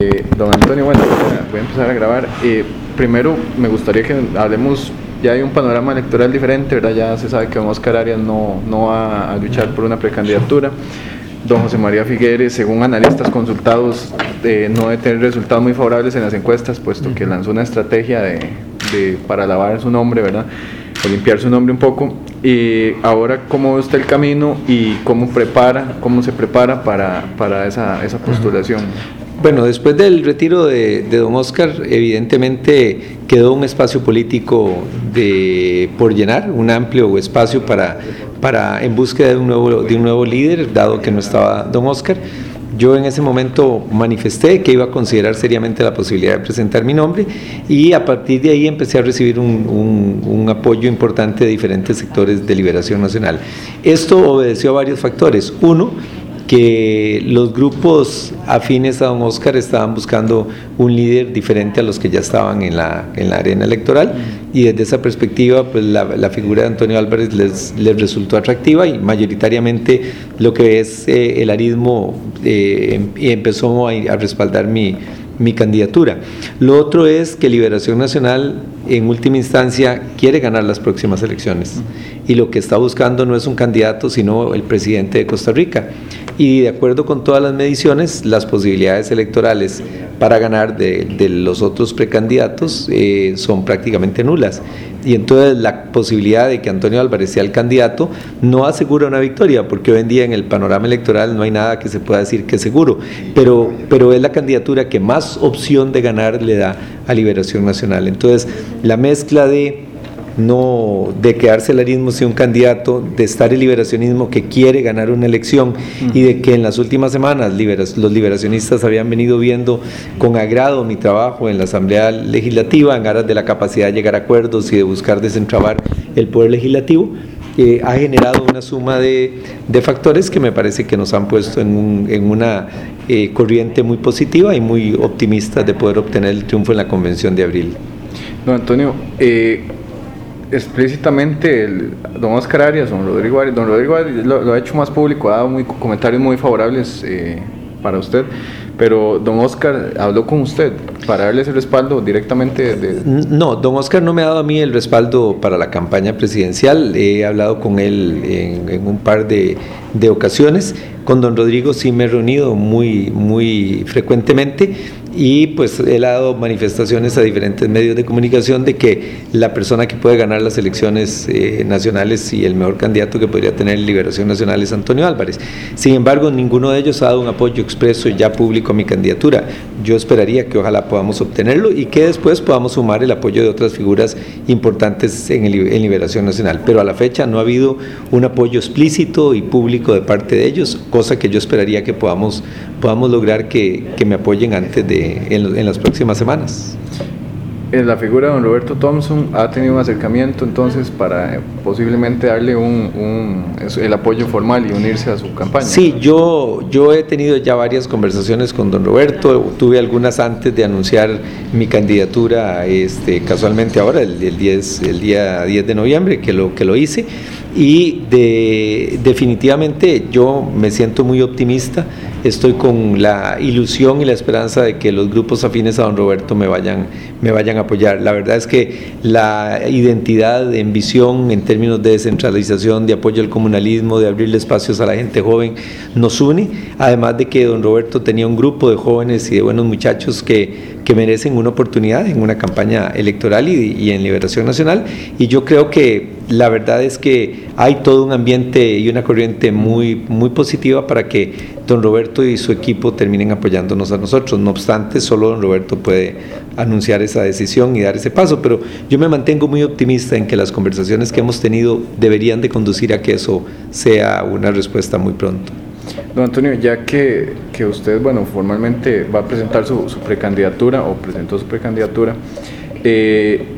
Eh, don Antonio, bueno, voy a empezar a grabar. Eh, primero, me gustaría que hablemos, ya hay un panorama electoral diferente, ¿verdad? Ya se sabe que don Oscar Arias no, no va a luchar por una precandidatura. Don José María Figueres, según analistas consultados, eh, no debe tener resultados muy favorables en las encuestas, puesto que lanzó una estrategia de, de, para lavar su nombre, ¿verdad? O limpiar su nombre un poco. Y ahora, ¿cómo ve usted el camino y cómo prepara, cómo se prepara para, para esa, esa postulación? Bueno, después del retiro de, don Oscar, evidentemente quedó un espacio político de, por llenar, un amplio espacio para, para en búsqueda de un, nuevo, de un nuevo líder, dado que no estaba don Oscar. Yo en ese momento manifesté que iba a considerar seriamente la posibilidad de presentar mi nombre y a partir de ahí empecé a recibir un, un, apoyo importante de diferentes sectores de Liberación Nacional. Esto obedeció a varios factores. Uno, que los grupos afines a don Oscar estaban buscando un líder diferente a los que ya estaban en la, en la arena electoral. Y desde esa perspectiva pues la, figura de Antonio Álvarez les, les, resultó atractiva y mayoritariamente lo que es eh, el arismo eh, empezó a, a respaldar mi, mi candidatura. Lo otro es que Liberación Nacional en última instancia quiere ganar las próximas elecciones. Y lo que está buscando no es un candidato sino el presidente de Costa Rica y de acuerdo con todas las mediciones, las posibilidades electorales para ganar de, los otros precandidatos eh, son prácticamente nulas. Y entonces la posibilidad de que Antonio Álvarez sea el candidato no asegura una victoria, porque hoy en día en el panorama electoral no hay nada que se pueda decir que es seguro, pero, pero es la candidatura que más opción de ganar le da a Liberación Nacional. Entonces la mezcla de no de quedarse el arismo si un candidato, de estar el liberacionismo que quiere ganar una elección y de que en las últimas semanas los liberacionistas habían venido viendo con agrado mi trabajo en la Asamblea Legislativa en aras de la capacidad de llegar a acuerdos y de buscar desentrabar el poder legislativo. Eh, ha generado una suma de, factores que me parece que nos han puesto en, una eh, corriente muy positiva y muy optimista de poder obtener el triunfo en la convención de abril. Don Antonio, eh, explícitamente el, don Oscar Arias, don Rodrigo Arias, don Rodrigo Arias lo, ha hecho más público, ha dado muy, comentarios muy favorables eh, para usted, pero don Oscar habló con usted para darle ese respaldo directamente. De... No, don Oscar no me ha dado a mí el respaldo para la campaña presidencial, he hablado con él en, un par de, de ocasiones, con don Rodrigo sí me he reunido muy, muy frecuentemente y pues él ha dado manifestaciones a diferentes medios de comunicación de que la persona que puede ganar las elecciones eh, nacionales y el mejor candidato que podría tener Liberación Nacional es Antonio Álvarez. Sin embargo, ninguno de ellos ha dado un apoyo expreso ya público a mi candidatura. Yo esperaría que ojalá podamos obtenerlo y que después podamos sumar el apoyo de otras figuras importantes en, en Liberación Nacional. Pero a la fecha no ha habido un apoyo explícito y público de parte de ellos, cosa que yo esperaría que podamos, podamos lograr que, que me apoyen antes de en, las próximas semanas. En la figura de don Roberto Thompson ha tenido un acercamiento entonces para eh, posiblemente darle un, el apoyo formal y unirse a su campaña. Sí, yo, yo he tenido ya varias conversaciones con don Roberto, tuve algunas antes de anunciar mi candidatura, este, casualmente ahora, el, el, 10, el día 10 de noviembre, que lo, que lo hice, y de, definitivamente yo me siento muy optimista estoy con la ilusión y la esperanza de que los grupos afines a don Roberto me vayan, me vayan a apoyar. La verdad es que la identidad en visión en términos de descentralización, de apoyo al comunalismo, de abrirle espacios a la gente joven, nos une, además de que don Roberto tenía un grupo de jóvenes y de buenos muchachos que, que merecen una oportunidad en una campaña electoral y, y en Liberación Nacional. Y yo creo que la verdad es que hay todo un ambiente y una corriente muy, muy positiva para que don Roberto y su equipo terminen apoyándonos a nosotros. No obstante, solo don Roberto puede anunciar esa decisión y dar ese paso, pero yo me mantengo muy optimista en que las conversaciones que hemos tenido deberían de conducir a que eso sea una respuesta muy pronto. Don Antonio, ya que, que usted, bueno, formalmente va a presentar su, su precandidatura o presentó su precandidatura, eh,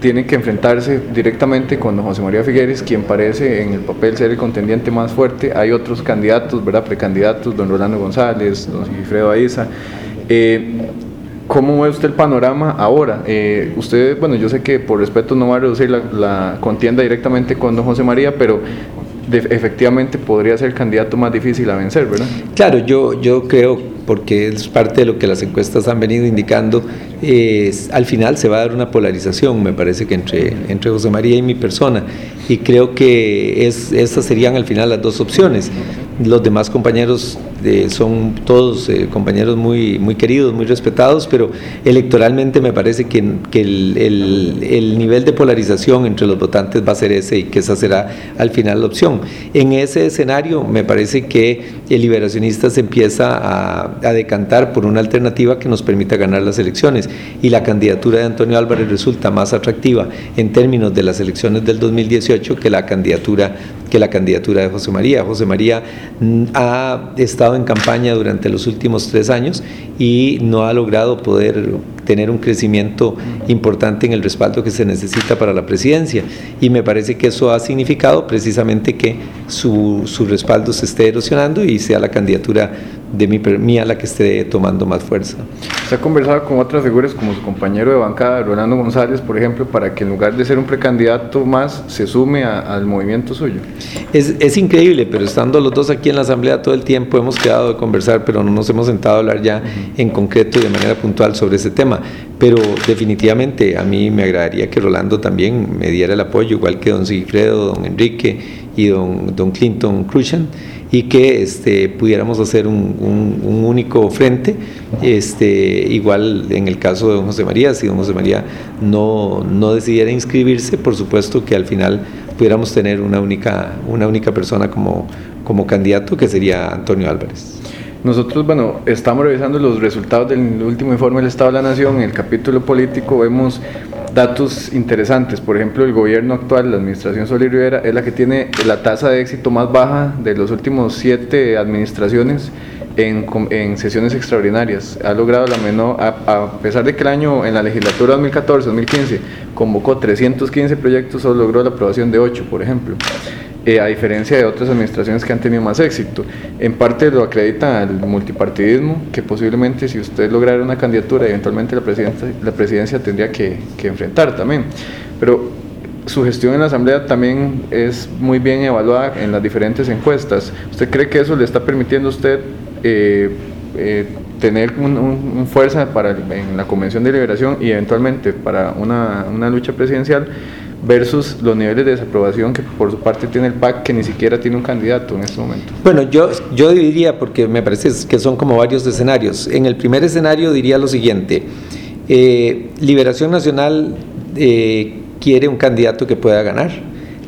tienen que enfrentarse directamente con don José María Figueres, quien parece en el papel ser el contendiente más fuerte. Hay otros candidatos, ¿verdad? Precandidatos, don Rolando González, don Sigifredo Aiza. Eh, ¿Cómo ve usted el panorama ahora? Eh, usted, bueno, yo sé que por respeto no va a reducir la, contienda directamente con don José María, pero efectivamente podría ser el candidato más difícil a vencer, ¿verdad? Claro, yo, yo creo, porque es parte de lo que las encuestas han venido indicando, al final se va a dar una polarización, me parece que entre, entre José María y mi persona, y creo que es, estas serían al final las dos opciones. Los demás compañeros son todos eh, compañeros muy, muy queridos, muy respetados, pero electoralmente me parece que, que el, el, el, nivel de polarización entre los votantes va a ser ese y que esa será al final la opción. En ese escenario me parece que el liberacionista se empieza a, a decantar por una alternativa que nos permita ganar las elecciones y la candidatura de Antonio Álvarez resulta más atractiva en términos de las elecciones del 2018 que la candidatura que la candidatura de José María. José María mm, ha estado en campaña durante los últimos tres años y no ha logrado poder tener un crecimiento importante en el respaldo que se necesita para la presidencia. Y me parece que eso ha significado precisamente que su, su respaldo se esté erosionando y sea la candidatura de mi, mía la que esté tomando más fuerza. ¿Se ha conversado con otras figuras como su compañero de bancada, Rolando González, por ejemplo, para que en lugar de ser un precandidato más, se sume a, al movimiento suyo? Es, es, increíble, pero estando los dos aquí en la Asamblea todo el tiempo hemos quedado de conversar, pero no nos hemos sentado a hablar ya en concreto y de manera puntual sobre ese tema. Pero definitivamente a mí me agradaría que Rolando también me diera el apoyo, igual que don Sigfredo, don Enrique y don, don Clinton Cruzan y que este, pudiéramos hacer un, único frente. Este, igual en el caso de don José María, si don José María no, no decidiera inscribirse, por supuesto que al final pudiéramos tener una única, una única persona como, como candidato, que sería Antonio Álvarez. Nosotros, bueno, estamos revisando los resultados del último informe del Estado de la Nación. En el capítulo político vemos datos interesantes. Por ejemplo, el gobierno actual, la administración Sol Rivera, es la que tiene la tasa de éxito más baja de los últimos siete administraciones en, en sesiones extraordinarias. Ha logrado la menor, a, a, pesar de que el año en la legislatura 2014-2015 convocó 315 proyectos, solo logró la aprobación de 8, por ejemplo eh, a diferencia de otras administraciones que han tenido más éxito. En parte lo acredita el multipartidismo, que posiblemente si usted lograra una candidatura, eventualmente la presidencia, la presidencia tendría que, enfrentar también. Pero su gestión en la Asamblea también es muy bien evaluada en las diferentes encuestas. ¿Usted cree que eso le está permitiendo a usted eh, eh, tener un fuerza para en la Convención de Liberación y eventualmente para una, una lucha presidencial? Versus los niveles de desaprobación que por su parte tiene el PAC, que ni siquiera tiene un candidato en este momento. Bueno, yo, yo diría, porque me parece que son como varios escenarios. En el primer escenario diría lo siguiente, eh, Liberación Nacional eh, quiere un candidato que pueda ganar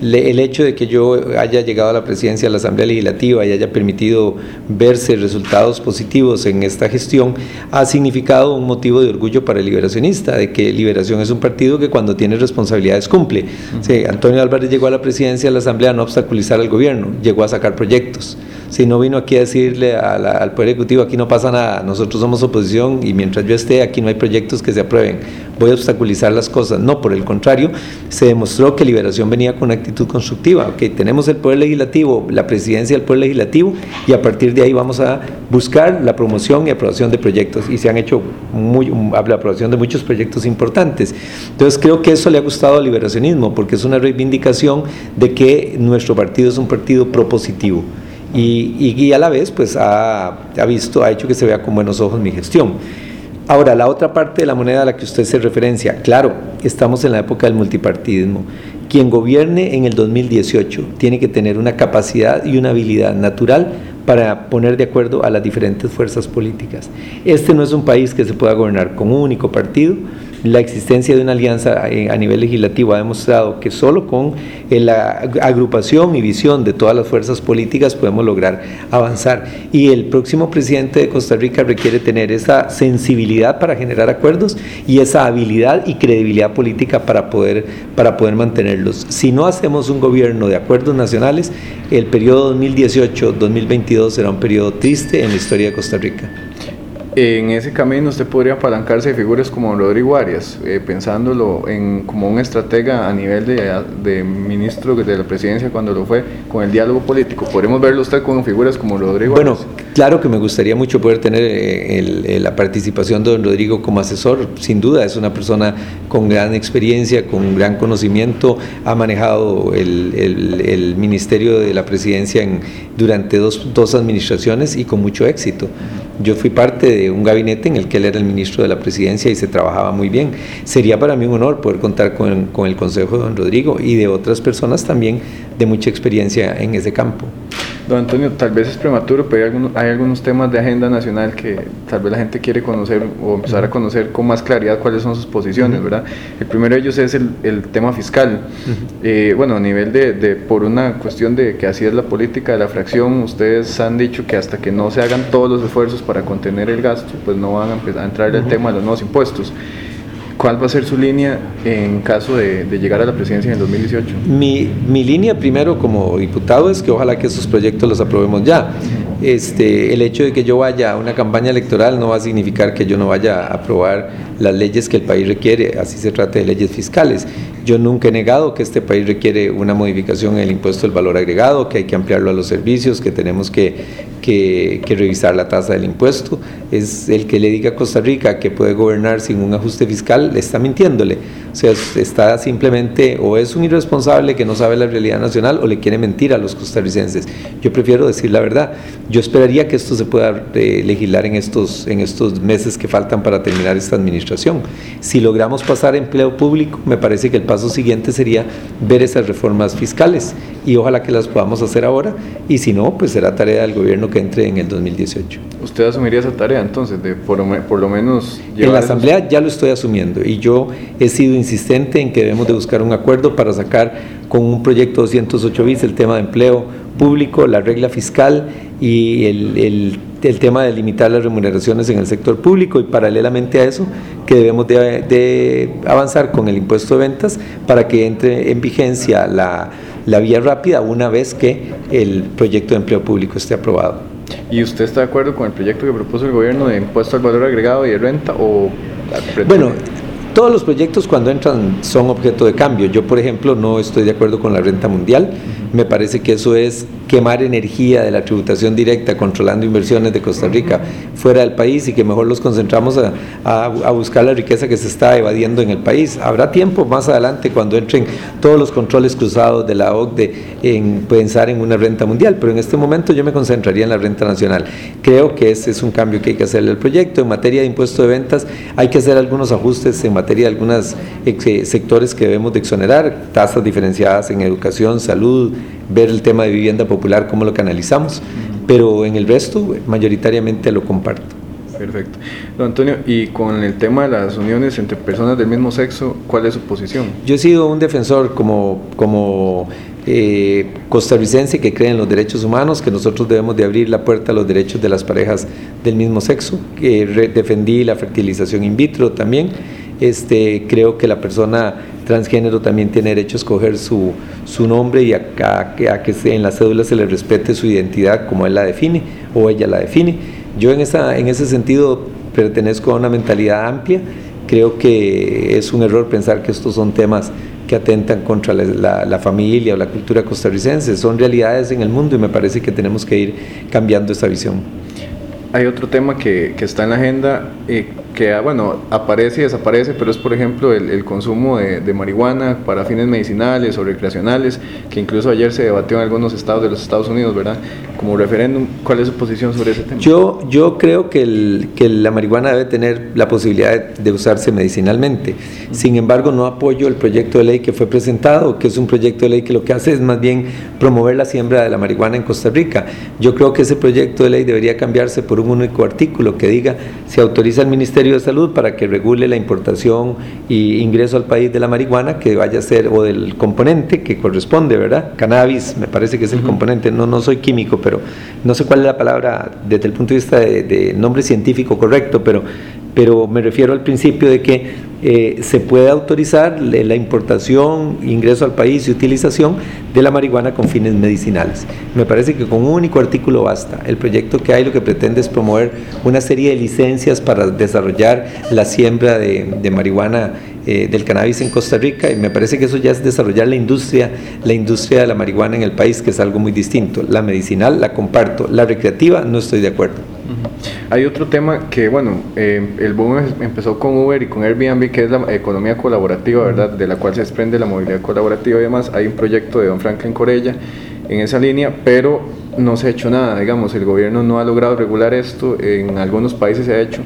el hecho de que yo haya llegado a la presidencia de la Asamblea Legislativa y haya permitido verse resultados positivos en esta gestión ha significado un motivo de orgullo para el liberacionista, de que Liberación es un partido que cuando tiene responsabilidades cumple. Uh -huh. sí, Antonio Álvarez llegó a la presidencia de la Asamblea a no obstaculizar al gobierno, llegó a sacar proyectos. Si no vino aquí a decirle al Poder Ejecutivo, aquí no pasa nada, nosotros somos oposición y mientras yo esté aquí no hay proyectos que se aprueben, voy a obstaculizar las cosas. No, por el contrario, se demostró que Liberación venía con una actitud constructiva. Okay, tenemos el Poder Legislativo, la presidencia del Poder Legislativo y a partir de ahí vamos a buscar la promoción y aprobación de proyectos y se han hecho muy, la aprobación de muchos proyectos importantes. Entonces creo que eso le ha gustado al liberacionismo porque es una reivindicación de que nuestro partido es un partido propositivo. Y, y, a la vez pues ha, ha, visto, ha hecho que se vea con buenos ojos mi gestión. Ahora, la otra parte de la moneda a la que usted se referencia, claro, estamos en la época del multipartidismo. Quien gobierne en el 2018 tiene que tener una capacidad y una habilidad natural para poner de acuerdo a las diferentes fuerzas políticas. Este no es un país que se pueda gobernar con un único partido, la existencia de una alianza a nivel legislativo ha demostrado que solo con la agrupación y visión de todas las fuerzas políticas podemos lograr avanzar. Y el próximo presidente de Costa Rica requiere tener esa sensibilidad para generar acuerdos y esa habilidad y credibilidad política para poder, para poder mantenerlos. Si no hacemos un gobierno de acuerdos nacionales, el periodo 2018-2022 será un periodo triste en la historia de Costa Rica. En ese camino usted podría apalancarse de figuras como Rodrigo Arias, eh, pensándolo en, como un estratega a nivel de, de, ministro de la presidencia cuando lo fue, con el diálogo político. ¿Podríamos verlo usted con figuras como Rodrigo bueno, Arias? Bueno, claro que me gustaría mucho poder tener eh, el, la participación de don Rodrigo como asesor. Sin duda, es una persona con gran experiencia, con gran conocimiento, ha manejado el, el, Ministerio de la Presidencia en, durante dos, dos administraciones y con mucho éxito. Yo fui parte un gabinete en el que él era el ministro de la presidencia y se trabajaba muy bien. Sería para mí un honor poder contar con, con el consejo de don Rodrigo y de otras personas también de mucha experiencia en ese campo. Don Antonio, tal vez es prematuro, pero hay algunos, hay algunos temas de agenda nacional que tal vez la gente quiere conocer o empezar a conocer con más claridad cuáles son sus posiciones, ¿verdad? El primero de ellos es el, el tema fiscal. eh, bueno, a nivel de, de, por una cuestión de que así es la política de la fracción, ustedes han dicho que hasta que no se hagan todos los esfuerzos para contener el gasto, pues no van a empezar a entrar el tema de los nuevos impuestos. ¿Cuál va a ser su línea en caso de, llegar a la presidencia en el 2018? Mi, mi, línea primero como diputado es que ojalá que esos proyectos los aprobemos ya. Este, el hecho de que yo vaya a una campaña electoral no va a significar que yo no vaya a aprobar las leyes que el país requiere, así se trata de leyes fiscales. Yo nunca he negado que este país requiere una modificación en el impuesto del valor agregado, que hay que ampliarlo a los servicios, que tenemos que, que, que, revisar la tasa del impuesto. Es el que le diga a Costa Rica que puede gobernar sin un ajuste fiscal, le está mintiéndole. O sea, está simplemente o es un irresponsable que no sabe la realidad nacional o le quiere mentir a los costarricenses. Yo prefiero decir la verdad. Yo esperaría que esto se pueda eh, legislar en estos, en estos meses que faltan para terminar esta administración. Si logramos pasar empleo público, me parece que el paso siguiente sería ver esas reformas fiscales y ojalá que las podamos hacer ahora y si no, pues será tarea del gobierno que entre en el 2018. ¿Usted asumiría esa tarea entonces de por, por lo menos... En la Asamblea esos... ya lo estoy asumiendo y yo he sido insistente en que debemos de buscar un acuerdo para sacar con un proyecto 208 bis el tema de empleo público, la regla fiscal y el, el, el, tema de limitar las remuneraciones en el sector público y paralelamente a eso que debemos de, de avanzar con el impuesto de ventas para que entre en vigencia la, la vía rápida una vez que el proyecto de empleo público esté aprobado. ¿Y usted está de acuerdo con el proyecto que propuso el gobierno de impuesto al valor agregado y de renta o bueno, todos los proyectos cuando entran son objeto de cambio. Yo, por ejemplo, no estoy de acuerdo con la renta mundial. Me parece que eso es quemar energía de la tributación directa controlando inversiones de Costa Rica fuera del país y que mejor los concentramos a, buscar la riqueza que se está evadiendo en el país. Habrá tiempo más adelante cuando entren todos los controles cruzados de la OCDE en pensar en una renta mundial, pero en este momento yo me concentraría en la renta nacional. Creo que ese es un cambio que hay que hacerle al proyecto. En materia de impuesto de ventas hay que hacer algunos ajustes en materia de algunos sectores que debemos de exonerar, tasas diferenciadas en educación, salud, ver el tema de vivienda popular, cómo lo canalizamos, pero en el resto mayoritariamente lo comparto. Perfecto. Don Antonio, y con el tema de las uniones entre personas del mismo sexo, ¿cuál es su posición? Yo he sido un defensor como, como eh, costarricense que cree en los derechos humanos, que nosotros debemos de abrir la puerta a los derechos de las parejas del mismo sexo, que defendí la fertilización in vitro también. Este, creo que la persona transgénero también tiene derecho a escoger su, su nombre y a, que en la cédula se le respete su identidad como él la define o ella la define. Yo en, esa, en ese sentido pertenezco a una mentalidad amplia, creo que es un error pensar que estos son temas que atentan contra la, la, la, familia o la cultura costarricense, son realidades en el mundo y me parece que tenemos que ir cambiando esa visión. Hay otro tema que, que está en la agenda eh, que bueno, aparece y desaparece, pero es por ejemplo el, el consumo de, de, marihuana para fines medicinales o recreacionales, que incluso ayer se debatió en algunos estados de los Estados Unidos, ¿verdad? Como referéndum, ¿cuál es su posición sobre ese tema? Yo, yo creo que, el, que la marihuana debe tener la posibilidad de, de usarse medicinalmente, sin embargo no apoyo el proyecto de ley que fue presentado, que es un proyecto de ley que lo que hace es más bien promover la siembra de la marihuana en Costa Rica. Yo creo que ese proyecto de ley debería cambiarse por un único artículo que diga, se autoriza al Ministerio de Salud para que regule la importación y ingreso al país de la marihuana que vaya a ser, o del componente que corresponde, ¿verdad? Cannabis, me parece que es el uh -huh. componente, no, no soy químico, pero no sé cuál es la palabra desde el punto de vista de, de nombre científico correcto, pero, pero me refiero al principio de que eh, se puede autorizar la importación, ingreso al país y utilización de la marihuana con fines medicinales. Me parece que con un único artículo basta. El proyecto que hay lo que pretende es promover una serie de licencias para desarrollar la siembra de, marihuana eh, del cannabis en Costa Rica y me parece que eso ya es desarrollar la industria, la industria de la marihuana en el país, que es algo muy distinto. La medicinal la comparto, la recreativa no estoy de acuerdo. Hay otro tema que, bueno, eh, el boom empezó con Uber y con Airbnb, que es la economía colaborativa, ¿verdad? De la cual se desprende la movilidad colaborativa y demás. Hay un proyecto de Don Franklin Corella en esa línea, pero no se ha hecho nada, digamos, el gobierno no ha logrado regular esto, en algunos países se ha hecho.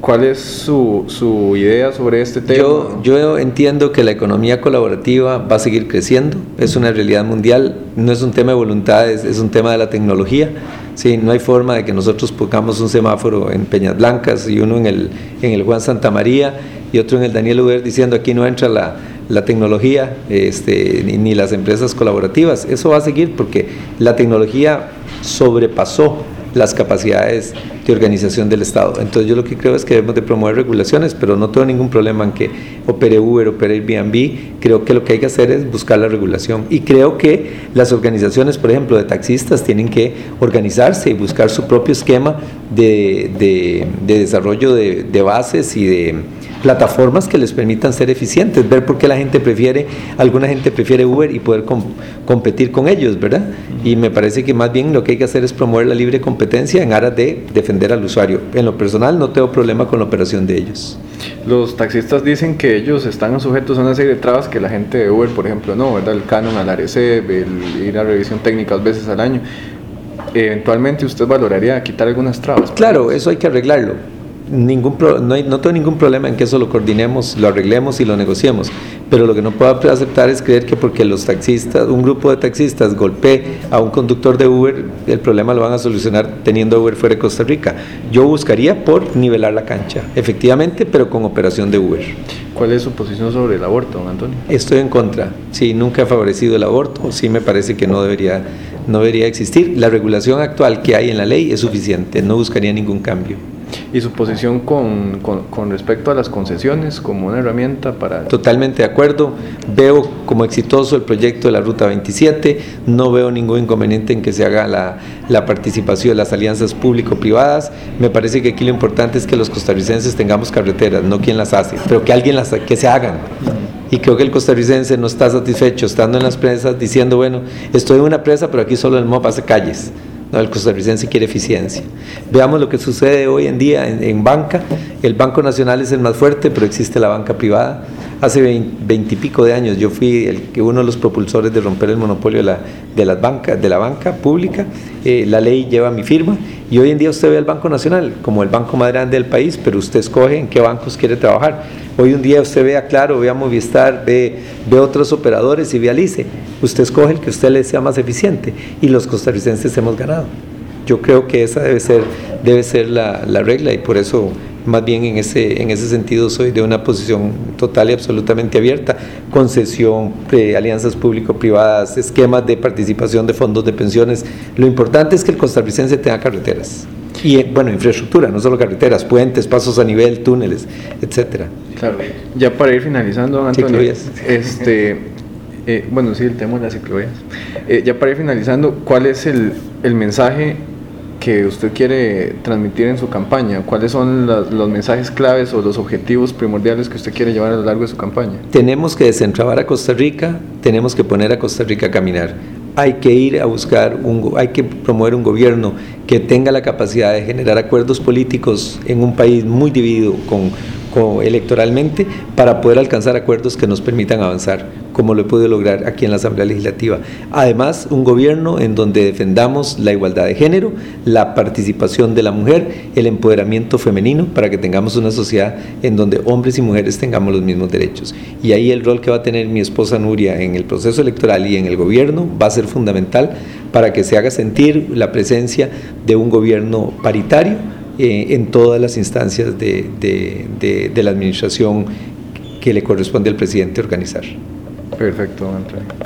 ¿Cuál es su, su, idea sobre este tema? Yo, yo entiendo que la economía colaborativa va a seguir creciendo, es una realidad mundial, no es un tema de voluntad, es, es un tema de la tecnología. Sí, no hay forma de que nosotros pongamos un semáforo en Peñas Blancas y uno en el, en el Juan Santa María y otro en el Daniel Uber diciendo aquí no entra la, la tecnología este, ni, ni las empresas colaborativas. Eso va a seguir porque la tecnología sobrepasó las capacidades de organización del Estado. Entonces yo lo que creo es que debemos de promover regulaciones, pero no tengo ningún problema en que opere Uber, opere Airbnb. Creo que lo que hay que hacer es buscar la regulación. Y creo que las organizaciones, por ejemplo, de taxistas, tienen que organizarse y buscar su propio esquema de, desarrollo de, de bases y de plataformas que les permitan ser eficientes, ver por qué la gente prefiere, alguna gente prefiere Uber y poder competir con ellos, ¿verdad? Y me parece que más bien lo que hay que hacer es promover la libre competencia en aras de defender al usuario. En lo personal no tengo problema con la operación de ellos. Los taxistas dicen que ellos están sujetos a una serie de trabas que la gente de Uber, por ejemplo, no, ¿verdad? El canon al ARECEB, el ir a revisión técnica dos veces al año. Eventualmente usted valoraría quitar algunas trabas. Claro, eso hay que arreglarlo ningún no, no, tengo ningún problema en que eso lo coordinemos, lo arreglemos y lo negociemos, pero lo que no puedo aceptar es creer que porque los taxistas, un grupo de taxistas golpee a un conductor de Uber, el problema lo van a solucionar teniendo Uber fuera de Costa Rica. Yo buscaría por nivelar la cancha, efectivamente, pero con operación de Uber. ¿Cuál es su posición sobre el aborto, don Antonio? Estoy en contra. Sí, nunca he favorecido el aborto, sí me parece que no debería, no debería existir. La regulación actual que hay en la ley es suficiente, no buscaría ningún cambio y su posición con, con, respecto a las concesiones como una herramienta para... Totalmente de acuerdo, veo como exitoso el proyecto de la Ruta 27, no veo ningún inconveniente en que se haga la, la participación de las alianzas público-privadas, me parece que aquí lo importante es que los costarricenses tengamos carreteras, no quien las hace, pero que alguien las que se hagan. Y creo que el costarricense no está satisfecho estando en las presas diciendo, bueno, estoy en una presa, pero aquí solo el MOP hace calles. No, el costarricense quiere eficiencia. Veamos lo que sucede hoy en día en, banca. El Banco Nacional es el más fuerte, pero existe la banca privada. Hace veintipico de años yo fui el, uno de los propulsores de romper el monopolio de la, de las bancas, de la banca pública. Eh, la ley lleva mi firma y hoy en día usted ve al Banco Nacional como el banco más grande del país, pero usted escoge en qué bancos quiere trabajar. Hoy un día usted ve a Claro, ve a Movistar, ve, ve otros operadores y ve a Lice. Usted escoge el que usted le sea más eficiente y los costarricenses hemos ganado. Yo creo que esa debe ser, debe ser la, la regla y por eso más bien en ese, en ese sentido soy de una posición total y absolutamente abierta. Concesión, alianzas público-privadas, esquemas de participación de fondos de pensiones. Lo importante es que el costarricense tenga carreteras. Y bueno, infraestructura, no solo carreteras, puentes, pasos a nivel, túneles, etcétera. Claro, ya para ir finalizando, Antonio, este, eh, bueno, sí, el tema de las ciclovías. Eh, ya para ir finalizando, ¿cuál es el, el mensaje que usted quiere transmitir en su campaña? ¿Cuáles son los mensajes claves o los objetivos primordiales que usted quiere llevar a lo largo de su campaña? Tenemos que desentrabar a Costa Rica, tenemos que poner a Costa Rica a caminar. Hay que ir a buscar, un, hay que promover un gobierno que tenga la capacidad de generar acuerdos políticos en un país muy dividido con electoralmente para poder alcanzar acuerdos que nos permitan avanzar, como lo he podido lograr aquí en la Asamblea Legislativa. Además, un gobierno en donde defendamos la igualdad de género, la participación de la mujer, el empoderamiento femenino, para que tengamos una sociedad en donde hombres y mujeres tengamos los mismos derechos. Y ahí el rol que va a tener mi esposa Nuria en el proceso electoral y en el gobierno va a ser fundamental para que se haga sentir la presencia de un gobierno paritario eh, en todas las instancias de, de, la administración que le corresponde al presidente organizar. Perfecto, Antonio.